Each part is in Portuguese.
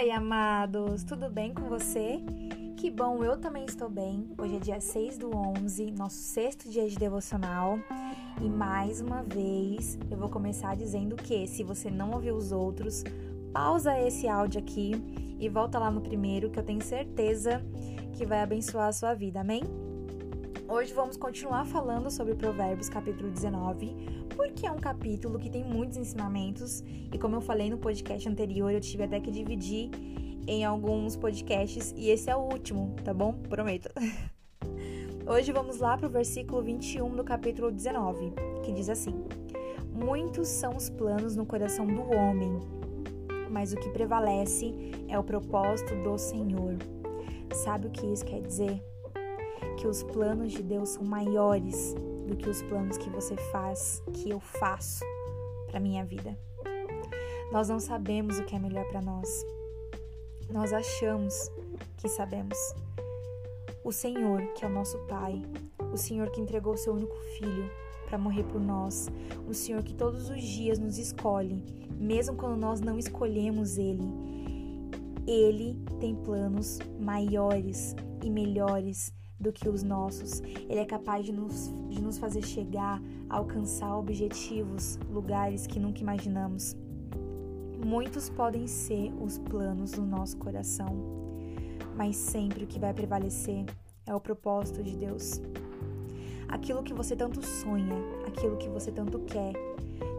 Oi, amados, tudo bem com você? Que bom, eu também estou bem. Hoje é dia 6 do 11, nosso sexto dia de devocional. E mais uma vez, eu vou começar dizendo que se você não ouviu os outros, pausa esse áudio aqui e volta lá no primeiro, que eu tenho certeza que vai abençoar a sua vida, amém? Hoje vamos continuar falando sobre Provérbios capítulo 19, porque é um capítulo que tem muitos ensinamentos e como eu falei no podcast anterior, eu tive até que dividir em alguns podcasts e esse é o último, tá bom? Prometo. Hoje vamos lá para o versículo 21 do capítulo 19, que diz assim: Muitos são os planos no coração do homem, mas o que prevalece é o propósito do Senhor. Sabe o que isso quer dizer? Que os planos de Deus são maiores do que os planos que você faz, que eu faço para minha vida. Nós não sabemos o que é melhor para nós. Nós achamos que sabemos. O Senhor, que é o nosso Pai, o Senhor que entregou seu único filho para morrer por nós, o Senhor que todos os dias nos escolhe, mesmo quando nós não escolhemos Ele. Ele tem planos maiores e melhores do que os nossos. Ele é capaz de nos, de nos fazer chegar alcançar objetivos, lugares que nunca imaginamos. Muitos podem ser os planos do nosso coração, mas sempre o que vai prevalecer é o propósito de Deus. Aquilo que você tanto sonha, aquilo que você tanto quer,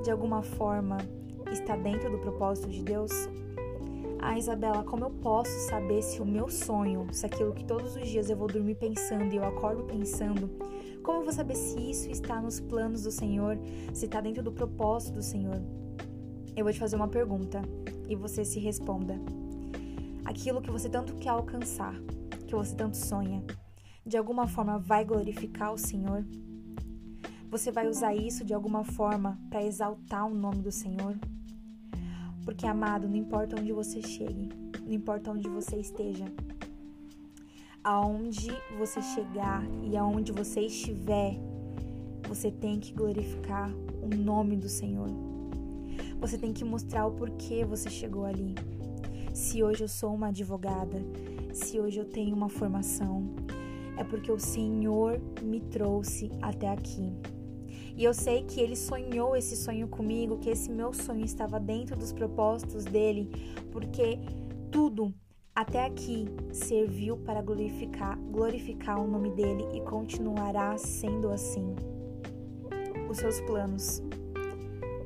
de alguma forma está dentro do propósito de Deus? Ah, Isabela, como eu posso saber se o meu sonho, se aquilo que todos os dias eu vou dormir pensando e eu acordo pensando, como eu vou saber se isso está nos planos do Senhor, se está dentro do propósito do Senhor? Eu vou te fazer uma pergunta e você se responda. Aquilo que você tanto quer alcançar, que você tanto sonha, de alguma forma vai glorificar o Senhor? Você vai usar isso de alguma forma para exaltar o nome do Senhor? Porque, amado, não importa onde você chegue, não importa onde você esteja, aonde você chegar e aonde você estiver, você tem que glorificar o nome do Senhor. Você tem que mostrar o porquê você chegou ali. Se hoje eu sou uma advogada, se hoje eu tenho uma formação, é porque o Senhor me trouxe até aqui. E eu sei que ele sonhou esse sonho comigo, que esse meu sonho estava dentro dos propósitos dele, porque tudo até aqui serviu para glorificar, glorificar o nome dele e continuará sendo assim. Os seus planos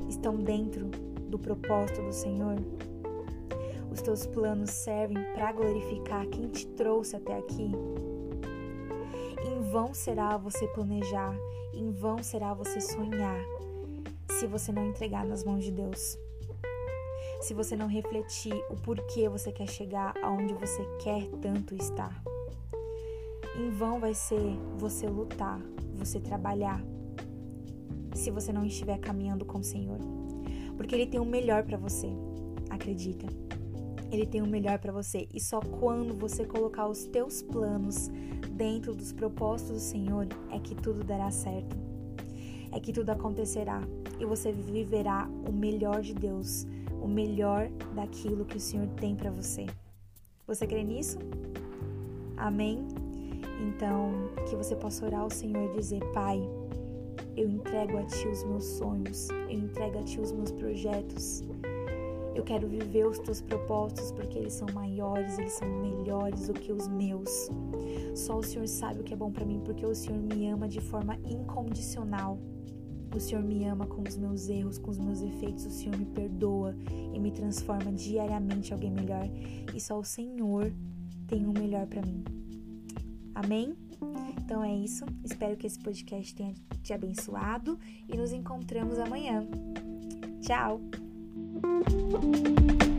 estão dentro do propósito do Senhor? Os teus planos servem para glorificar quem te trouxe até aqui? Vão será você planejar, em vão será você sonhar, se você não entregar nas mãos de Deus. Se você não refletir o porquê você quer chegar aonde você quer tanto estar. Em vão vai ser você lutar, você trabalhar, se você não estiver caminhando com o Senhor. Porque Ele tem o melhor para você, acredita. Ele tem o melhor para você e só quando você colocar os teus planos dentro dos propósitos do Senhor é que tudo dará certo. É que tudo acontecerá e você viverá o melhor de Deus, o melhor daquilo que o Senhor tem para você. Você crê nisso? Amém? Então, que você possa orar ao Senhor e dizer: Pai, eu entrego a Ti os meus sonhos, eu entrego a Ti os meus projetos. Eu quero viver os teus propósitos porque eles são maiores, eles são melhores do que os meus. Só o Senhor sabe o que é bom para mim porque o Senhor me ama de forma incondicional. O Senhor me ama com os meus erros, com os meus efeitos. O Senhor me perdoa e me transforma diariamente em alguém melhor. E só o Senhor tem o um melhor para mim. Amém? Então é isso. Espero que esse podcast tenha te abençoado e nos encontramos amanhã. Tchau! You.